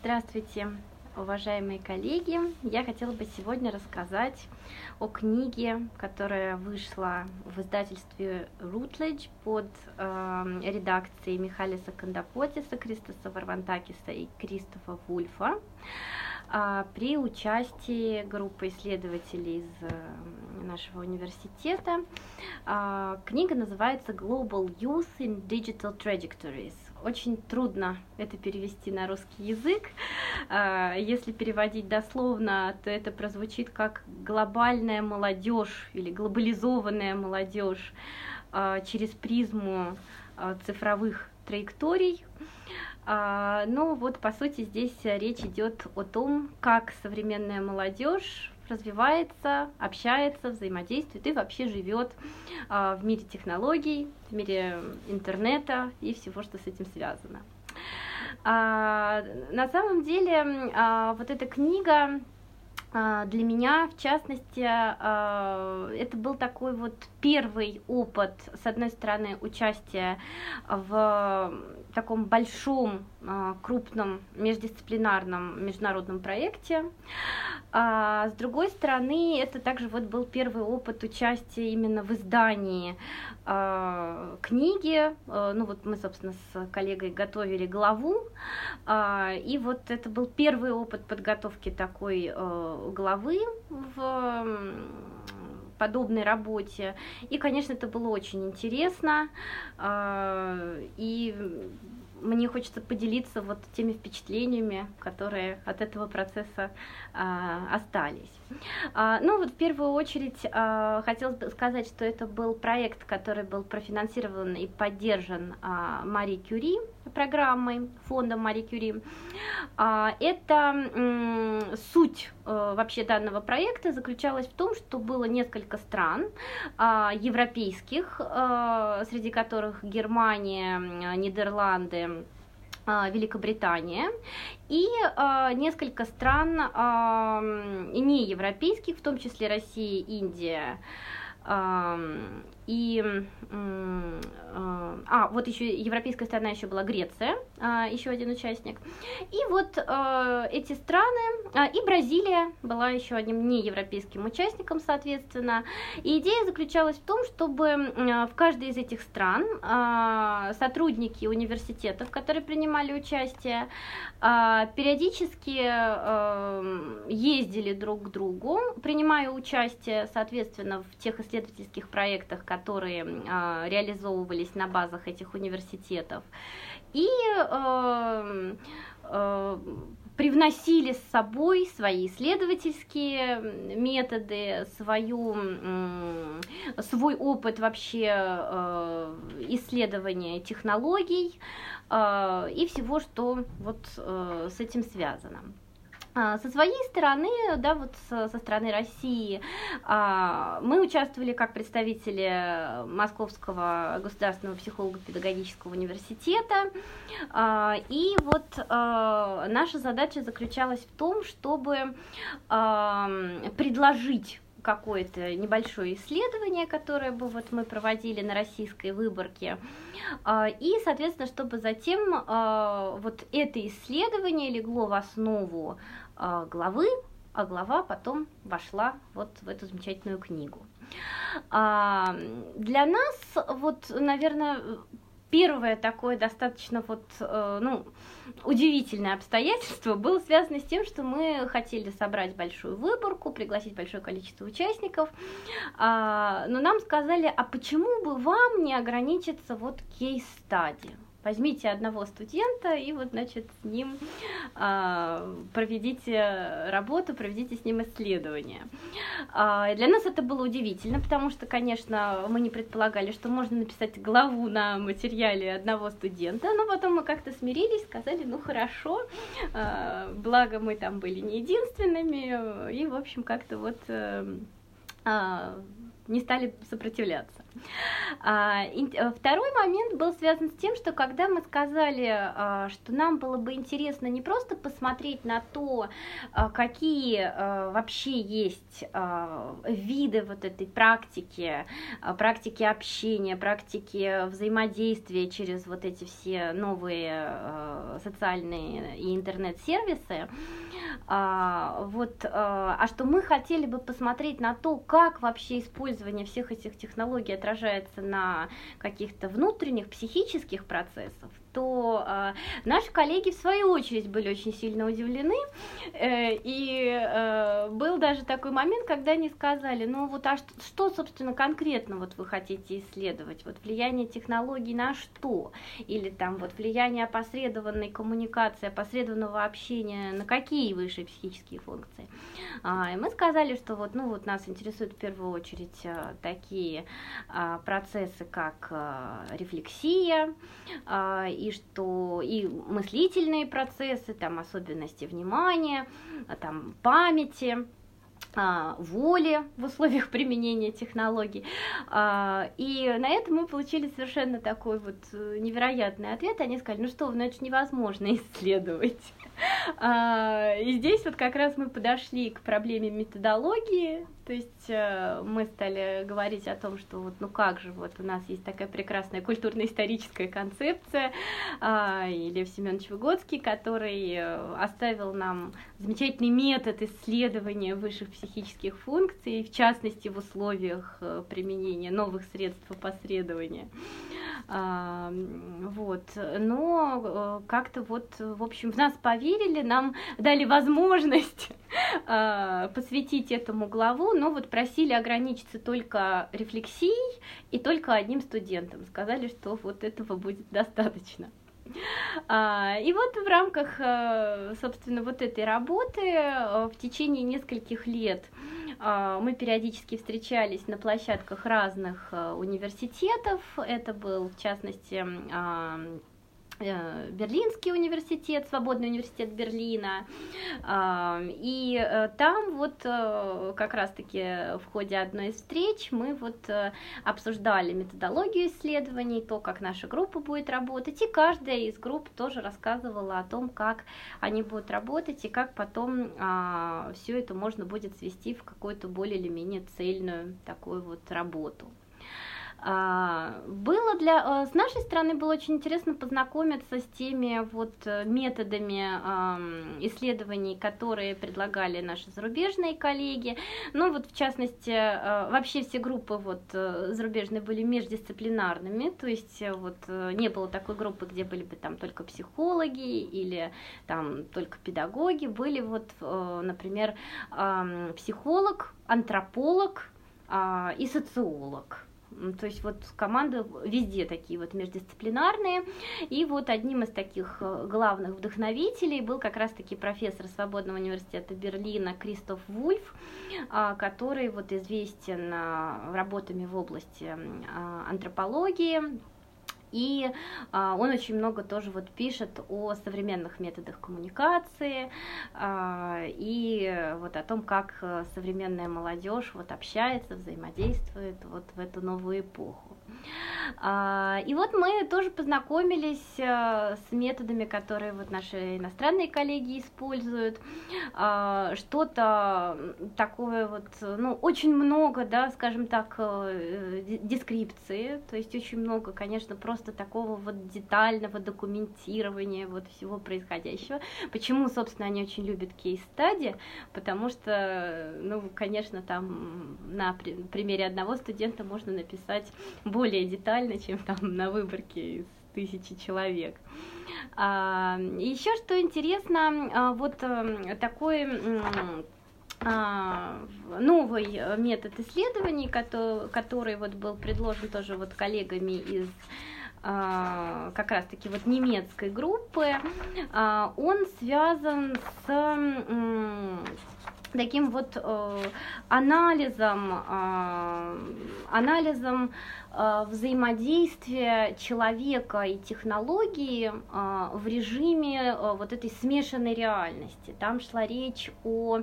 Здравствуйте, уважаемые коллеги! Я хотела бы сегодня рассказать о книге, которая вышла в издательстве Routledge под э, редакцией Михалиса Кандапотиса, Кристоса Варвантакиса и Кристофа Вульфа э, при участии группы исследователей из э, нашего университета. Э, книга называется Global Youth in Digital Trajectories очень трудно это перевести на русский язык. А, если переводить дословно, то это прозвучит как глобальная молодежь или глобализованная молодежь а, через призму а, цифровых траекторий. Но вот по сути здесь речь идет о том, как современная молодежь развивается, общается, взаимодействует и вообще живет а, в мире технологий, в мире интернета и всего, что с этим связано. А, на самом деле, а, вот эта книга для меня, в частности, это был такой вот первый опыт, с одной стороны, участия в таком большом, а, крупном междисциплинарном международном проекте. А с другой стороны, это также вот был первый опыт участия именно в издании книги. Ну вот мы, собственно, с коллегой готовили главу, и вот это был первый опыт подготовки такой главы в подобной работе. И, конечно, это было очень интересно. А, и мне хочется поделиться вот теми впечатлениями, которые от этого процесса а, остались. А, ну вот в первую очередь а, хотелось бы сказать, что это был проект, который был профинансирован и поддержан а, Мари Кюри программой, фондом Мари Кюри. А, это суть а, вообще данного проекта заключалась в том, что было несколько стран а, европейских, а, среди которых Германия, Нидерланды, Великобритания. И э, несколько стран э, неевропейских, в том числе Россия, Индия, и а, вот еще европейская страна еще была Греция, а, еще один участник. И вот а, эти страны, а, и Бразилия была еще одним неевропейским участником, соответственно. И идея заключалась в том, чтобы в каждой из этих стран сотрудники университетов, которые принимали участие, периодически ездили друг к другу, принимая участие, соответственно, в тех исследовательских проектах, которые э, реализовывались на базах этих университетов, и э, э, привносили с собой свои исследовательские методы, свою, свой опыт вообще э, исследования технологий и всего, что вот с этим связано. А, со своей стороны, да, вот со, стороны России, а, мы участвовали как представители Московского государственного психолого-педагогического университета, а, и вот наша задача заключалась в том, чтобы предложить какое-то небольшое исследование, которое бы вот мы проводили на российской выборке, и, соответственно, чтобы затем вот это исследование легло в основу а, главы, а глава потом вошла вот в эту замечательную книгу. А, для нас, вот, наверное, первое такое достаточно вот, э, ну, удивительное обстоятельство было связано с тем, что мы хотели собрать большую выборку, пригласить большое количество участников, а, но нам сказали, а почему бы вам не ограничиться вот кейс-стадием? Возьмите одного студента и вот, значит, с ним э, проведите работу, проведите с ним исследование. Э, для нас это было удивительно, потому что, конечно, мы не предполагали, что можно написать главу на материале одного студента, но потом мы как-то смирились, сказали, ну хорошо, э, благо мы там были не единственными, и, в общем, как-то вот... Э, не стали сопротивляться. А, э, второй момент был связан с тем, что когда мы сказали, а, что нам было бы интересно не просто посмотреть на то, а, какие вообще есть виды вот этой практики, практики общения, практики взаимодействия через вот эти все новые социальные и интернет-сервисы, вот, а что мы хотели бы посмотреть на то, как вообще использование всех этих технологий отражается на каких-то внутренних психических процессах, то э, наши коллеги в свою очередь были очень сильно удивлены, э, и э, был даже такой момент, когда они сказали, ну вот а что, что, собственно, конкретно вот вы хотите исследовать, вот влияние технологий на что, или там вот влияние опосредованной коммуникации, опосредованного общения на какие высшие психические функции. А, и мы сказали, что вот, ну вот нас интересуют в первую очередь а, такие а, процессы, как а, рефлексия, а, и что и мыслительные процессы, там особенности внимания, там памяти, а, воли в условиях применения технологий. А, и на это мы получили совершенно такой вот э, невероятный ответ. Они сказали, ну что, ну это же невозможно исследовать. А, и здесь вот как раз мы подошли к проблеме методологии, то есть э, мы стали говорить о том, что вот ну как же, вот у нас есть такая прекрасная культурно-историческая концепция, э, и Лев Семенович Выгодский, который э, оставил нам замечательный метод исследования высших психических функций, в частности в условиях э, применения новых средств опосредования. А, вот, но как-то вот, в общем, в нас поверили, нам дали возможность а, посвятить этому главу, но вот просили ограничиться только рефлексией и только одним студентом. Сказали, что вот этого будет достаточно. А, и вот в рамках, э, собственно, вот этой работы э, в течение нескольких лет а, мы периодически встречались на площадках разных э, университетов. Это был, в частности, Э, Берлинский университет, Свободный университет Берлина. И э, там вот э, как раз-таки в ходе одной из встреч мы вот обсуждали методологию исследований, то, как наша группа будет работать, и каждая из групп тоже рассказывала о том, как они будут работать и как потом а, все это можно будет свести в какую-то более или менее цельную такую вот работу. А, было для, э, с нашей стороны было очень интересно познакомиться с теми вот э, методами исследований, которые предлагали наши зарубежные коллеги. Ну вот в частности, э, вообще все группы вот зарубежные были междисциплинарными, то есть вот не было такой группы, где были бы там только психологи или там только педагоги, были вот, например, психолог, антрополог а, и социолог. То есть вот команды везде такие вот междисциплинарные. И вот одним из таких э, главных вдохновителей был как раз-таки профессор Свободного университета Берлина Кристоф Вульф, а, который вот известен а, работами в области а, антропологии, и а, он очень много тоже вот пишет о современных методах коммуникации а, и вот о том, как э, современная молодежь вот общается, взаимодействует вот в эту новую эпоху. А, и вот мы тоже познакомились э, с методами, которые вот наши иностранные коллеги используют. А, что-то такое вот, ну, очень много, да, скажем так, э, дескрипции, то есть очень много, конечно, просто такого вот детального документирования вот всего происходящего. Почему, собственно, они очень любят кейс-стади? Потому что, ну, конечно, там на примере одного студента можно написать более детально, чем там на выборке из тысячи человек. А, еще что интересно, а, вот а, такой а, новый метод исследований, который, который вот был предложен тоже вот коллегами из а, как раз-таки вот немецкой группы, он связан с таким вот э, анализом, э, анализом э, взаимодействия человека и технологии э, в режиме э, вот этой смешанной реальности. Там шла речь о, э,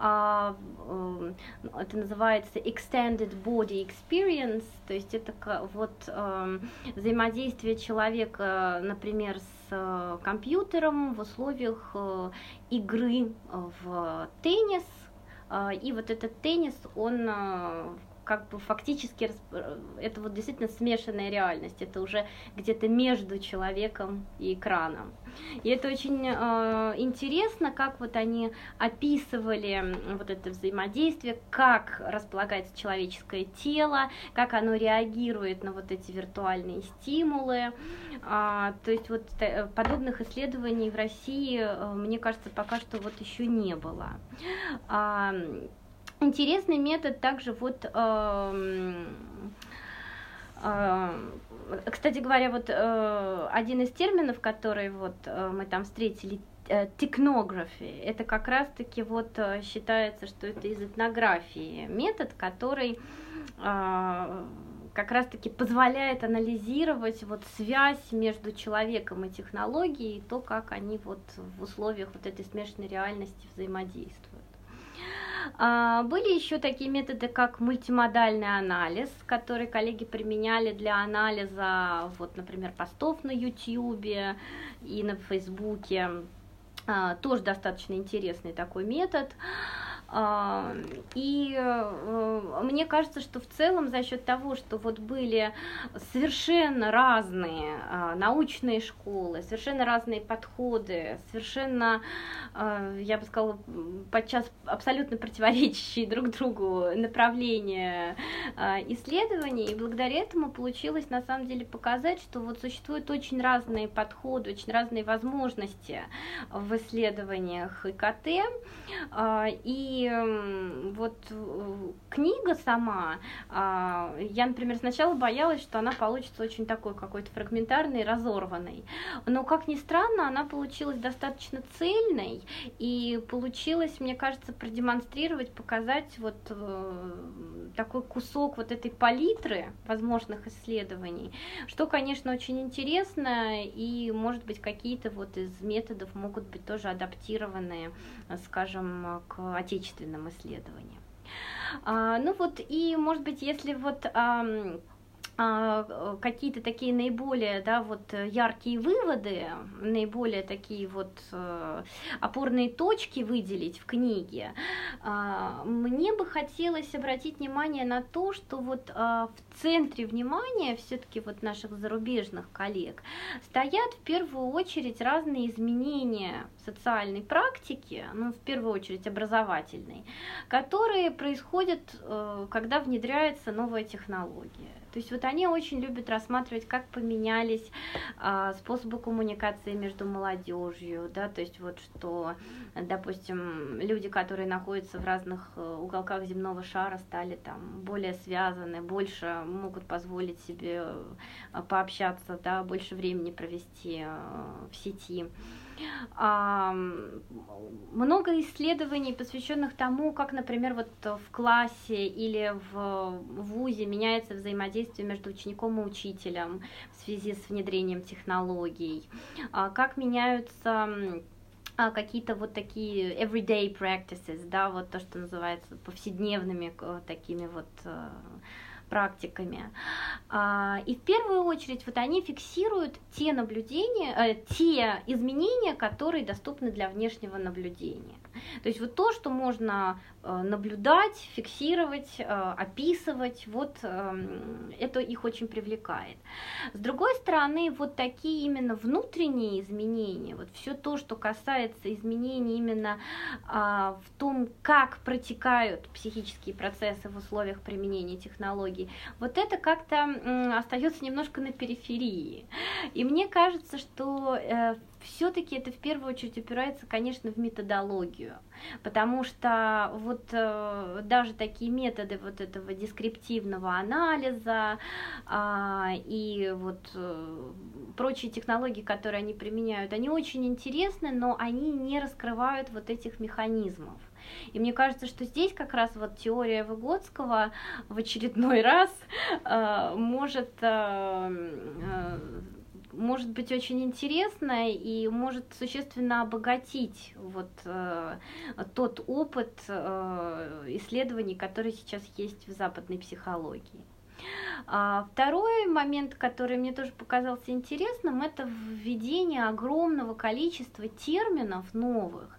э, это называется extended body experience, то есть это вот э, взаимодействие человека, например, с э, компьютером в условиях э, игры в теннис. И вот этот теннис, он как бы фактически это вот действительно смешанная реальность, это уже где-то между человеком и экраном. И это очень э, интересно, как вот они описывали вот это взаимодействие, как располагается человеческое тело, как оно реагирует на вот эти виртуальные стимулы. А, то есть вот э, подобных исследований в России, э, мне кажется, пока что вот еще не было. А, Интересный метод также вот э, э, кстати говоря, вот э, один из терминов, который вот э, мы там встретили, э, технографии, это как раз-таки вот э, считается, что это из этнографии метод, который э, как раз-таки позволяет анализировать вот связь между человеком и технологией, и то, как они вот в условиях вот этой смешанной реальности взаимодействуют. А, были еще такие методы, как мультимодальный анализ, который коллеги применяли для анализа, вот, например, постов на YouTube и на Фейсбуке. А, тоже достаточно интересный такой метод. А, и э, мне кажется, что в целом за счет того, что вот были совершенно разные а, научные школы, совершенно разные подходы, совершенно, а, я бы сказала, подчас абсолютно противоречащие друг другу направления исследований, и благодаря этому получилось на самом деле показать, что вот существуют очень разные подходы, очень разные возможности в исследованиях ИКТ, и вот э, книга сама, а, я, например, сначала боялась, что она получится очень такой какой-то фрагментарной, разорванной. Но, как ни странно, она получилась достаточно цельной и получилось, мне кажется, продемонстрировать, показать вот э, такой кусок вот этой палитры возможных исследований, что, конечно, очень интересно, и, может быть, какие-то вот из методов могут быть тоже адаптированы, скажем, к отечественным исследованиям. А, ну вот, и, может быть, если вот какие-то такие наиболее, да, вот яркие выводы, наиболее такие вот э, опорные точки выделить в книге, а, мне бы хотелось обратить внимание на то, что вот а, в центре внимания все-таки вот наших зарубежных коллег стоят в первую очередь разные изменения социальной практики, ну, в первую очередь образовательной, которые происходят, э, когда внедряется новая технология. То есть вот они очень любят рассматривать, как поменялись а, способы коммуникации между молодежью, да, то есть вот что, допустим, люди, которые находятся в разных э, уголках земного шара, стали там более связаны, больше могут позволить себе э, пообщаться, да, больше времени провести э, в сети. Много исследований, посвященных тому, как, например, вот в классе или в ВУЗе меняется взаимодействие между учеником и учителем в связи с внедрением технологий, а как меняются а, какие-то вот такие everyday practices, да, вот то, что называется повседневными такими вот э, практиками. А, и в первую очередь вот они фиксируют те наблюдения, э, те изменения, которые доступны для внешнего наблюдения. То есть вот то, что можно э, наблюдать, фиксировать, э, описывать, вот эм, это их очень привлекает. С другой стороны, вот такие именно внутренние изменения, вот все то, что касается изменений именно а, в том, как протекают психические процессы в условиях применения технологий, вот это как-то остается немножко на периферии. И мне кажется, что э, все-таки это в первую очередь упирается, конечно, в методологию, потому что вот э, даже такие методы вот этого дескриптивного анализа э, и вот э, прочие технологии, которые они применяют, они очень интересны, но они не раскрывают вот этих механизмов. И мне кажется, что здесь как раз вот теория Выгодского в очередной раз э, может э, э, может быть очень интересно и может существенно обогатить вот э, тот опыт э, исследований, который сейчас есть в западной психологии. А второй момент, который мне тоже показался интересным, это введение огромного количества терминов новых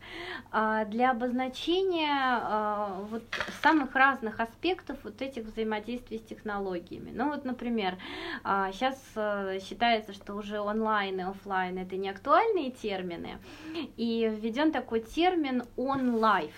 а, для обозначения а, вот самых разных аспектов вот этих взаимодействий с технологиями. Ну вот, например, сейчас а, считается, что уже онлайн и офлайн это не актуальные термины, и введен такой термин а,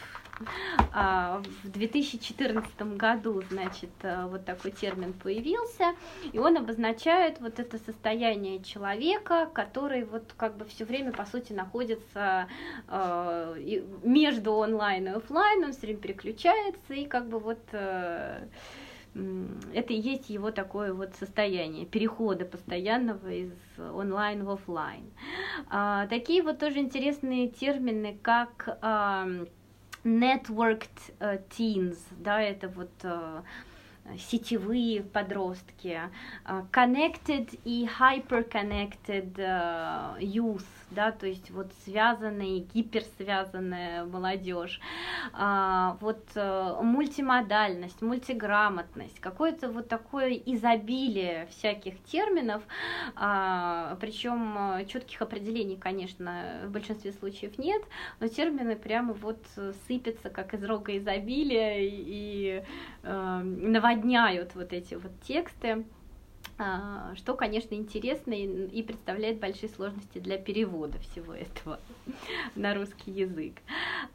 в 2014 году, значит, э, вот такой термин появился, и он обозначает вот это состояние человека, который вот как бы все время, по сути, находится э, между онлайн и офлайн, он все время переключается, и как бы вот э, это и есть его такое вот состояние перехода постоянного из онлайн в офлайн. А, такие вот тоже интересные термины, как networked uh, teens, да, это вот uh, сетевые подростки, uh, connected и hyper-connected uh, youth, да, то есть вот связанная, гиперсвязанная молодежь, а, вот а, мультимодальность, мультиграмотность, какое-то вот такое изобилие всяких терминов, а, причем четких определений, конечно, в большинстве случаев нет, но термины прямо вот сыпятся как из рога изобилия и а, наводняют вот эти вот тексты. А, что, конечно, интересно и представляет большие сложности для перевода всего этого на русский язык.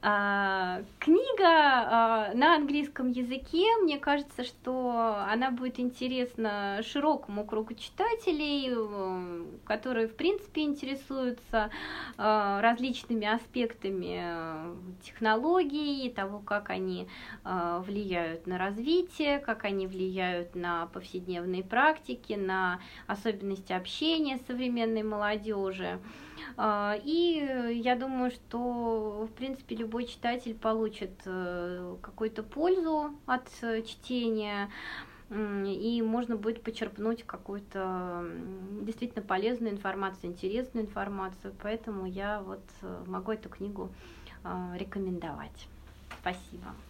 А, книга а, на английском языке, мне кажется, что она будет интересна широкому кругу читателей, которые, в принципе, интересуются различными аспектами технологий, того, как они влияют на развитие, как они влияют на повседневные практики, ссылки на особенности общения современной молодежи. А, и я думаю, что, в принципе, любой читатель получит э, какую-то пользу от э, чтения и можно будет почерпнуть какую-то действительно полезную информацию, интересную информацию. Поэтому я вот э, могу эту книгу рекомендовать. Спасибо.